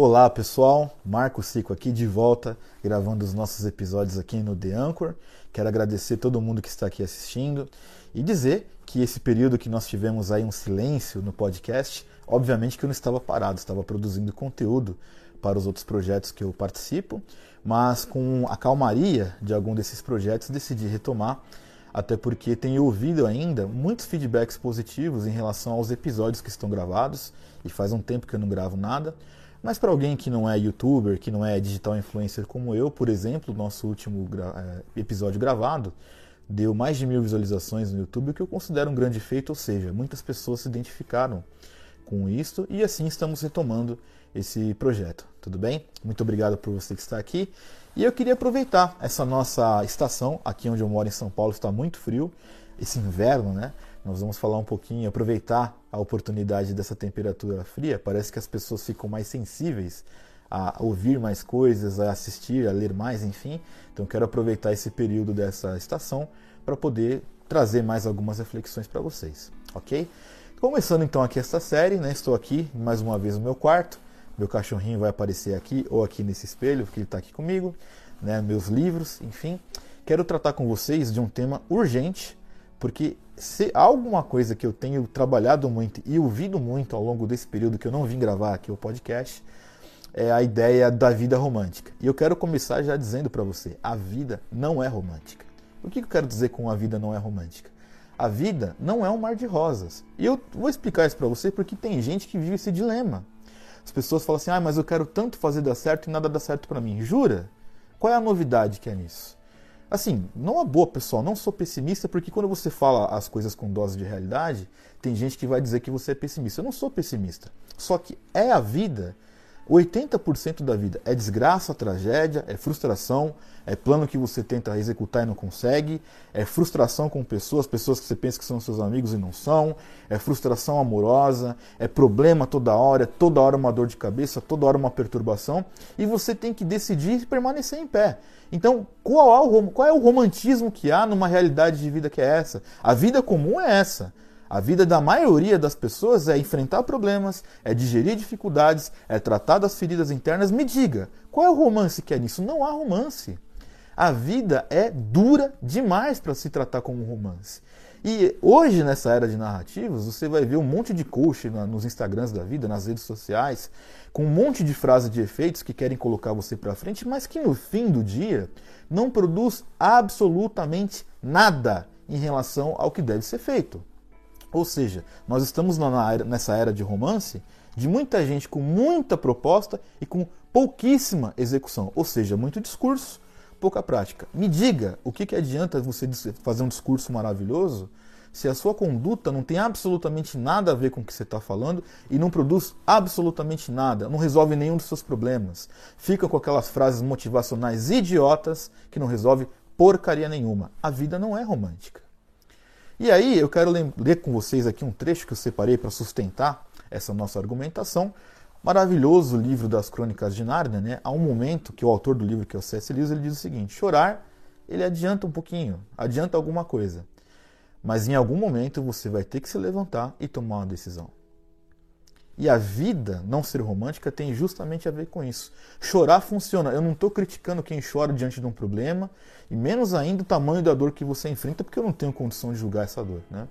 Olá pessoal, Marco Cico aqui de volta, gravando os nossos episódios aqui no The Anchor. Quero agradecer todo mundo que está aqui assistindo e dizer que esse período que nós tivemos aí um silêncio no podcast, obviamente que eu não estava parado, estava produzindo conteúdo para os outros projetos que eu participo, mas com a calmaria de algum desses projetos decidi retomar, até porque tenho ouvido ainda muitos feedbacks positivos em relação aos episódios que estão gravados e faz um tempo que eu não gravo nada. Mas para alguém que não é youtuber, que não é digital influencer como eu, por exemplo, nosso último gra é, episódio gravado deu mais de mil visualizações no YouTube, o que eu considero um grande feito, ou seja, muitas pessoas se identificaram com isso e assim estamos retomando esse projeto. Tudo bem? Muito obrigado por você que está aqui. E eu queria aproveitar essa nossa estação, aqui onde eu moro em São Paulo está muito frio, esse inverno, né? Nós vamos falar um pouquinho, aproveitar a oportunidade dessa temperatura fria. Parece que as pessoas ficam mais sensíveis a ouvir mais coisas, a assistir, a ler mais, enfim. Então quero aproveitar esse período dessa estação para poder trazer mais algumas reflexões para vocês, ok? Começando então aqui esta série, né? Estou aqui mais uma vez no meu quarto. Meu cachorrinho vai aparecer aqui ou aqui nesse espelho, porque ele está aqui comigo, né? Meus livros, enfim. Quero tratar com vocês de um tema urgente, porque se alguma coisa que eu tenho trabalhado muito e ouvido muito ao longo desse período que eu não vim gravar aqui o podcast, é a ideia da vida romântica. E eu quero começar já dizendo para você: a vida não é romântica. O que eu quero dizer com a vida não é romântica? A vida não é um mar de rosas. E eu vou explicar isso para você porque tem gente que vive esse dilema. As pessoas falam assim: ah, mas eu quero tanto fazer dar certo e nada dá certo para mim. Jura? Qual é a novidade que é nisso? Assim, não é boa, pessoal, não sou pessimista, porque quando você fala as coisas com dose de realidade, tem gente que vai dizer que você é pessimista. Eu não sou pessimista. Só que é a vida 80% da vida é desgraça, tragédia, é frustração, é plano que você tenta executar e não consegue, é frustração com pessoas, pessoas que você pensa que são seus amigos e não são, é frustração amorosa, é problema toda hora, é toda hora uma dor de cabeça, toda hora uma perturbação, e você tem que decidir permanecer em pé. Então, qual é o, qual é o romantismo que há numa realidade de vida que é essa? A vida comum é essa. A vida da maioria das pessoas é enfrentar problemas, é digerir dificuldades, é tratar das feridas internas. Me diga, qual é o romance que é nisso? Não há romance. A vida é dura demais para se tratar como um romance. E hoje, nessa era de narrativas, você vai ver um monte de coach nos Instagrams da vida, nas redes sociais, com um monte de frases de efeitos que querem colocar você para frente, mas que no fim do dia não produz absolutamente nada em relação ao que deve ser feito. Ou seja, nós estamos nessa era de romance de muita gente com muita proposta e com pouquíssima execução, ou seja, muito discurso, pouca prática. Me diga, o que, que adianta você fazer um discurso maravilhoso se a sua conduta não tem absolutamente nada a ver com o que você está falando e não produz absolutamente nada, não resolve nenhum dos seus problemas. Fica com aquelas frases motivacionais idiotas que não resolve porcaria nenhuma. A vida não é romântica. E aí eu quero ler com vocês aqui um trecho que eu separei para sustentar essa nossa argumentação. Maravilhoso livro das Crônicas de Nárnia, né? Há um momento que o autor do livro, que é o C.S. Lewis, ele diz o seguinte: chorar, ele adianta um pouquinho, adianta alguma coisa. Mas em algum momento você vai ter que se levantar e tomar uma decisão. E a vida não ser romântica tem justamente a ver com isso. Chorar funciona. Eu não estou criticando quem chora diante de um problema, e menos ainda o tamanho da dor que você enfrenta, porque eu não tenho condição de julgar essa dor. Né?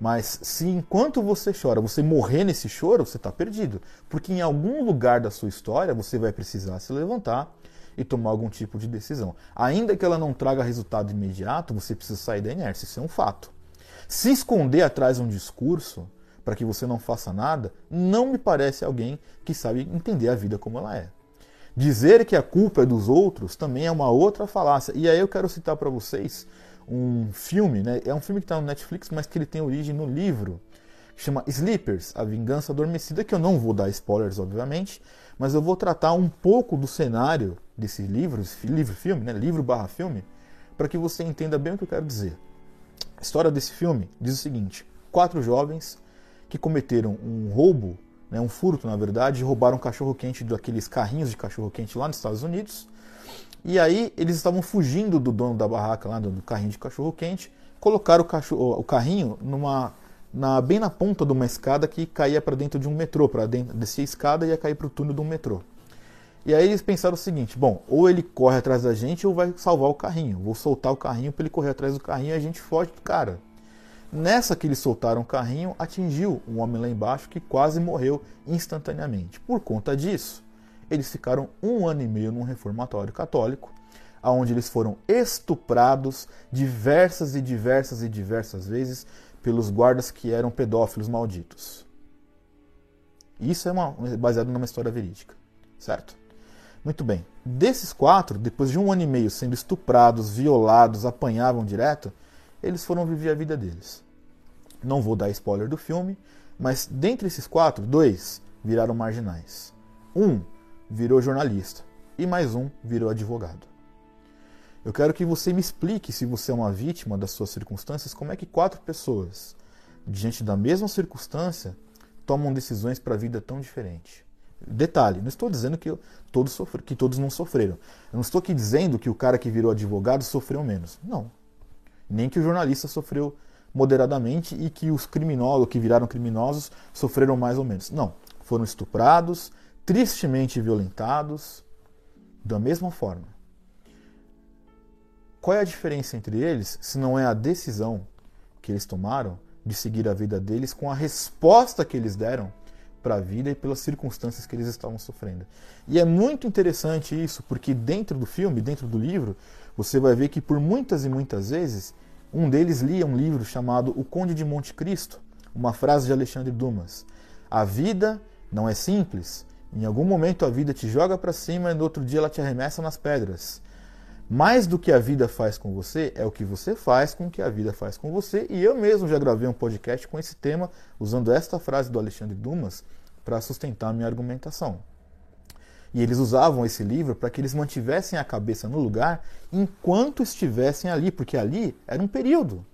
Mas se enquanto você chora, você morrer nesse choro, você está perdido. Porque em algum lugar da sua história você vai precisar se levantar e tomar algum tipo de decisão. Ainda que ela não traga resultado imediato, você precisa sair da inércia. Isso é um fato. Se esconder atrás de um discurso para que você não faça nada, não me parece alguém que sabe entender a vida como ela é. Dizer que a culpa é dos outros também é uma outra falácia. E aí eu quero citar para vocês um filme, né? é um filme que está no Netflix, mas que ele tem origem no livro, que chama Sleepers, A Vingança Adormecida, que eu não vou dar spoilers, obviamente, mas eu vou tratar um pouco do cenário desse livro, livro-filme, né? livro barra filme, para que você entenda bem o que eu quero dizer. A história desse filme diz o seguinte, quatro jovens que cometeram um roubo, né, um furto na verdade, roubaram um cachorro-quente daqueles carrinhos de cachorro-quente lá nos Estados Unidos. E aí eles estavam fugindo do dono da barraca lá, do carrinho de cachorro-quente, colocaram o, cachorro, o carrinho numa, na, bem na ponta de uma escada que caía para dentro de um metrô, para descer a escada e ia cair para o túnel de um metrô. E aí eles pensaram o seguinte: bom, ou ele corre atrás da gente ou vai salvar o carrinho. Vou soltar o carrinho para ele correr atrás do carrinho e a gente foge do cara. Nessa que eles soltaram o carrinho, atingiu um homem lá embaixo que quase morreu instantaneamente. Por conta disso, eles ficaram um ano e meio num reformatório católico, onde eles foram estuprados diversas e diversas e diversas vezes pelos guardas que eram pedófilos malditos. Isso é uma, baseado numa história verídica, certo? Muito bem. Desses quatro, depois de um ano e meio sendo estuprados, violados, apanhavam direto, eles foram viver a vida deles. Não vou dar spoiler do filme, mas dentre esses quatro, dois viraram marginais. Um virou jornalista e mais um virou advogado. Eu quero que você me explique, se você é uma vítima das suas circunstâncias, como é que quatro pessoas, diante da mesma circunstância, tomam decisões para a vida tão diferente. Detalhe, não estou dizendo que todos, que todos não sofreram. Eu não estou aqui dizendo que o cara que virou advogado sofreu menos. Não. Nem que o jornalista sofreu moderadamente e que os criminosos, que viraram criminosos, sofreram mais ou menos. Não. Foram estuprados, tristemente violentados, da mesma forma. Qual é a diferença entre eles se não é a decisão que eles tomaram de seguir a vida deles com a resposta que eles deram para a vida e pelas circunstâncias que eles estavam sofrendo. E é muito interessante isso, porque dentro do filme, dentro do livro, você vai ver que por muitas e muitas vezes um deles lia um livro chamado O Conde de Monte Cristo, uma frase de Alexandre Dumas. A vida não é simples. Em algum momento a vida te joga para cima e no outro dia ela te arremessa nas pedras. Mais do que a vida faz com você, é o que você faz com o que a vida faz com você. E eu mesmo já gravei um podcast com esse tema, usando esta frase do Alexandre Dumas para sustentar a minha argumentação. E eles usavam esse livro para que eles mantivessem a cabeça no lugar enquanto estivessem ali, porque ali era um período.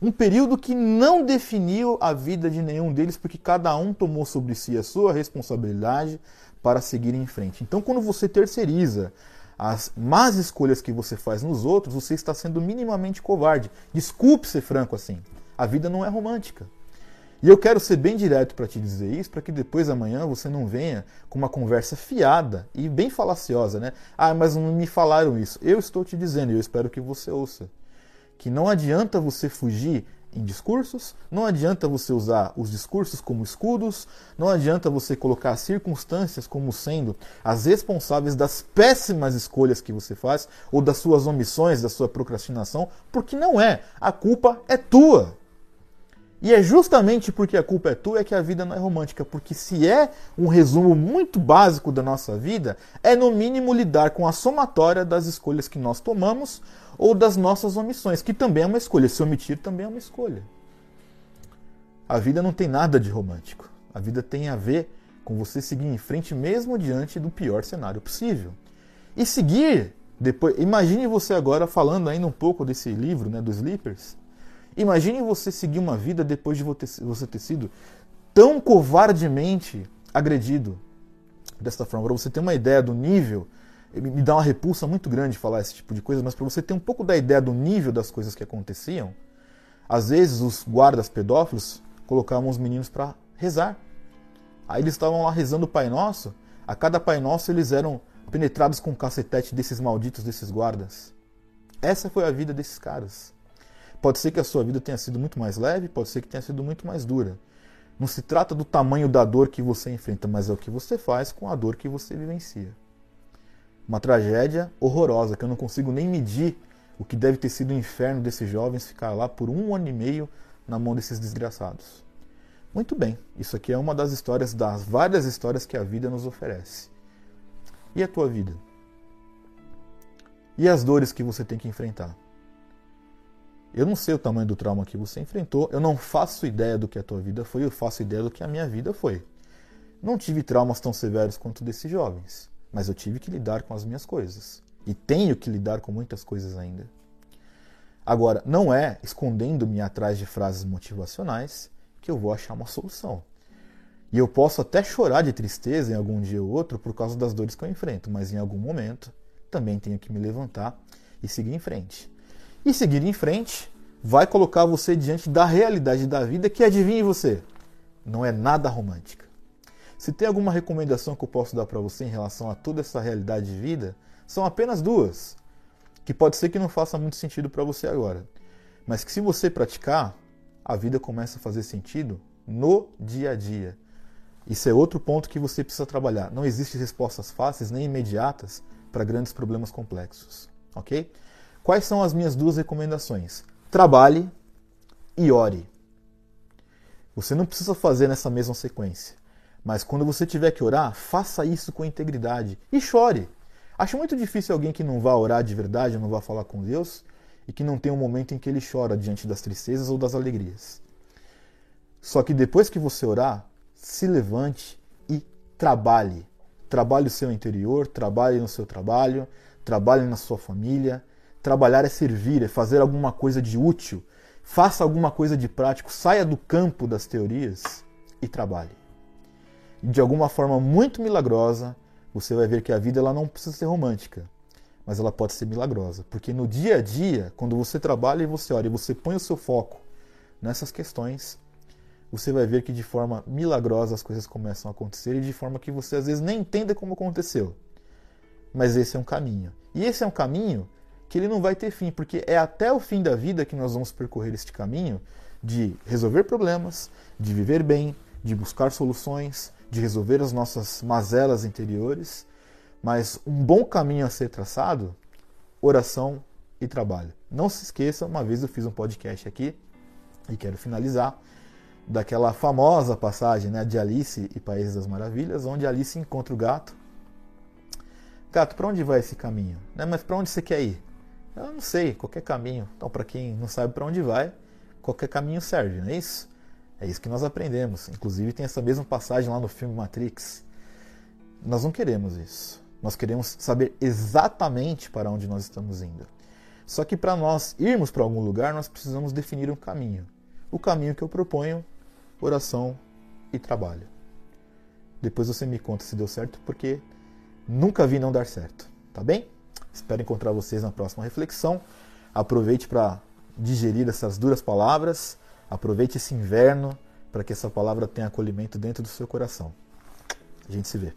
Um período que não definiu a vida de nenhum deles, porque cada um tomou sobre si a sua responsabilidade para seguir em frente. Então, quando você terceiriza as más escolhas que você faz nos outros, você está sendo minimamente covarde. Desculpe ser franco assim. A vida não é romântica. E eu quero ser bem direto para te dizer isso, para que depois amanhã você não venha com uma conversa fiada e bem falaciosa, né? Ah, mas não me falaram isso. Eu estou te dizendo, e eu espero que você ouça, que não adianta você fugir em discursos, não adianta você usar os discursos como escudos, não adianta você colocar as circunstâncias como sendo as responsáveis das péssimas escolhas que você faz ou das suas omissões, da sua procrastinação, porque não é. A culpa é tua. E é justamente porque a culpa é tua é que a vida não é romântica. Porque se é um resumo muito básico da nossa vida, é no mínimo lidar com a somatória das escolhas que nós tomamos ou das nossas omissões, que também é uma escolha. Se omitir também é uma escolha. A vida não tem nada de romântico. A vida tem a ver com você seguir em frente mesmo diante do pior cenário possível. E seguir depois, imagine você agora falando ainda um pouco desse livro, né, dos Sleepers. Imagine você seguir uma vida depois de você ter sido tão covardemente agredido desta forma, para você ter uma ideia do nível me dá uma repulsa muito grande falar esse tipo de coisa, mas para você ter um pouco da ideia do nível das coisas que aconteciam, às vezes os guardas pedófilos colocavam os meninos para rezar. Aí eles estavam lá rezando o Pai Nosso, a cada Pai Nosso eles eram penetrados com o cacetete desses malditos, desses guardas. Essa foi a vida desses caras. Pode ser que a sua vida tenha sido muito mais leve, pode ser que tenha sido muito mais dura. Não se trata do tamanho da dor que você enfrenta, mas é o que você faz com a dor que você vivencia. Uma tragédia horrorosa que eu não consigo nem medir o que deve ter sido o inferno desses jovens ficar lá por um ano e meio na mão desses desgraçados. Muito bem, isso aqui é uma das histórias, das várias histórias que a vida nos oferece. E a tua vida? E as dores que você tem que enfrentar? Eu não sei o tamanho do trauma que você enfrentou, eu não faço ideia do que a tua vida foi, eu faço ideia do que a minha vida foi. Não tive traumas tão severos quanto desses jovens mas eu tive que lidar com as minhas coisas. E tenho que lidar com muitas coisas ainda. Agora, não é escondendo-me atrás de frases motivacionais que eu vou achar uma solução. E eu posso até chorar de tristeza em algum dia ou outro por causa das dores que eu enfrento, mas em algum momento também tenho que me levantar e seguir em frente. E seguir em frente vai colocar você diante da realidade da vida que adivinhe você, não é nada romântica. Se tem alguma recomendação que eu posso dar para você em relação a toda essa realidade de vida, são apenas duas, que pode ser que não faça muito sentido para você agora, mas que se você praticar, a vida começa a fazer sentido no dia a dia. Isso é outro ponto que você precisa trabalhar. Não existem respostas fáceis nem imediatas para grandes problemas complexos, ok? Quais são as minhas duas recomendações? Trabalhe e ore. Você não precisa fazer nessa mesma sequência. Mas quando você tiver que orar, faça isso com integridade e chore. Acho muito difícil alguém que não vá orar de verdade, não vá falar com Deus e que não tenha um momento em que ele chora diante das tristezas ou das alegrias. Só que depois que você orar, se levante e trabalhe. Trabalhe o seu interior, trabalhe no seu trabalho, trabalhe na sua família. Trabalhar é servir, é fazer alguma coisa de útil. Faça alguma coisa de prático, saia do campo das teorias e trabalhe de alguma forma muito milagrosa, você vai ver que a vida ela não precisa ser romântica, mas ela pode ser milagrosa. Porque no dia a dia, quando você trabalha e você olha e você põe o seu foco nessas questões, você vai ver que de forma milagrosa as coisas começam a acontecer e de forma que você às vezes nem entenda como aconteceu. Mas esse é um caminho. E esse é um caminho que ele não vai ter fim, porque é até o fim da vida que nós vamos percorrer este caminho de resolver problemas, de viver bem, de buscar soluções, de resolver as nossas mazelas interiores, mas um bom caminho a ser traçado, oração e trabalho. Não se esqueça, uma vez eu fiz um podcast aqui e quero finalizar daquela famosa passagem né, de Alice e País das Maravilhas, onde Alice encontra o gato. Gato, para onde vai esse caminho? Né, mas para onde você quer ir? Eu não sei, qualquer caminho. Então, para quem não sabe para onde vai, qualquer caminho serve, não é isso? É isso que nós aprendemos. Inclusive tem essa mesma passagem lá no filme Matrix. Nós não queremos isso. Nós queremos saber exatamente para onde nós estamos indo. Só que para nós irmos para algum lugar, nós precisamos definir um caminho. O caminho que eu proponho, oração e trabalho. Depois você me conta se deu certo, porque nunca vi não dar certo, tá bem? Espero encontrar vocês na próxima reflexão. Aproveite para digerir essas duras palavras Aproveite esse inverno para que essa palavra tenha acolhimento dentro do seu coração. A gente se vê.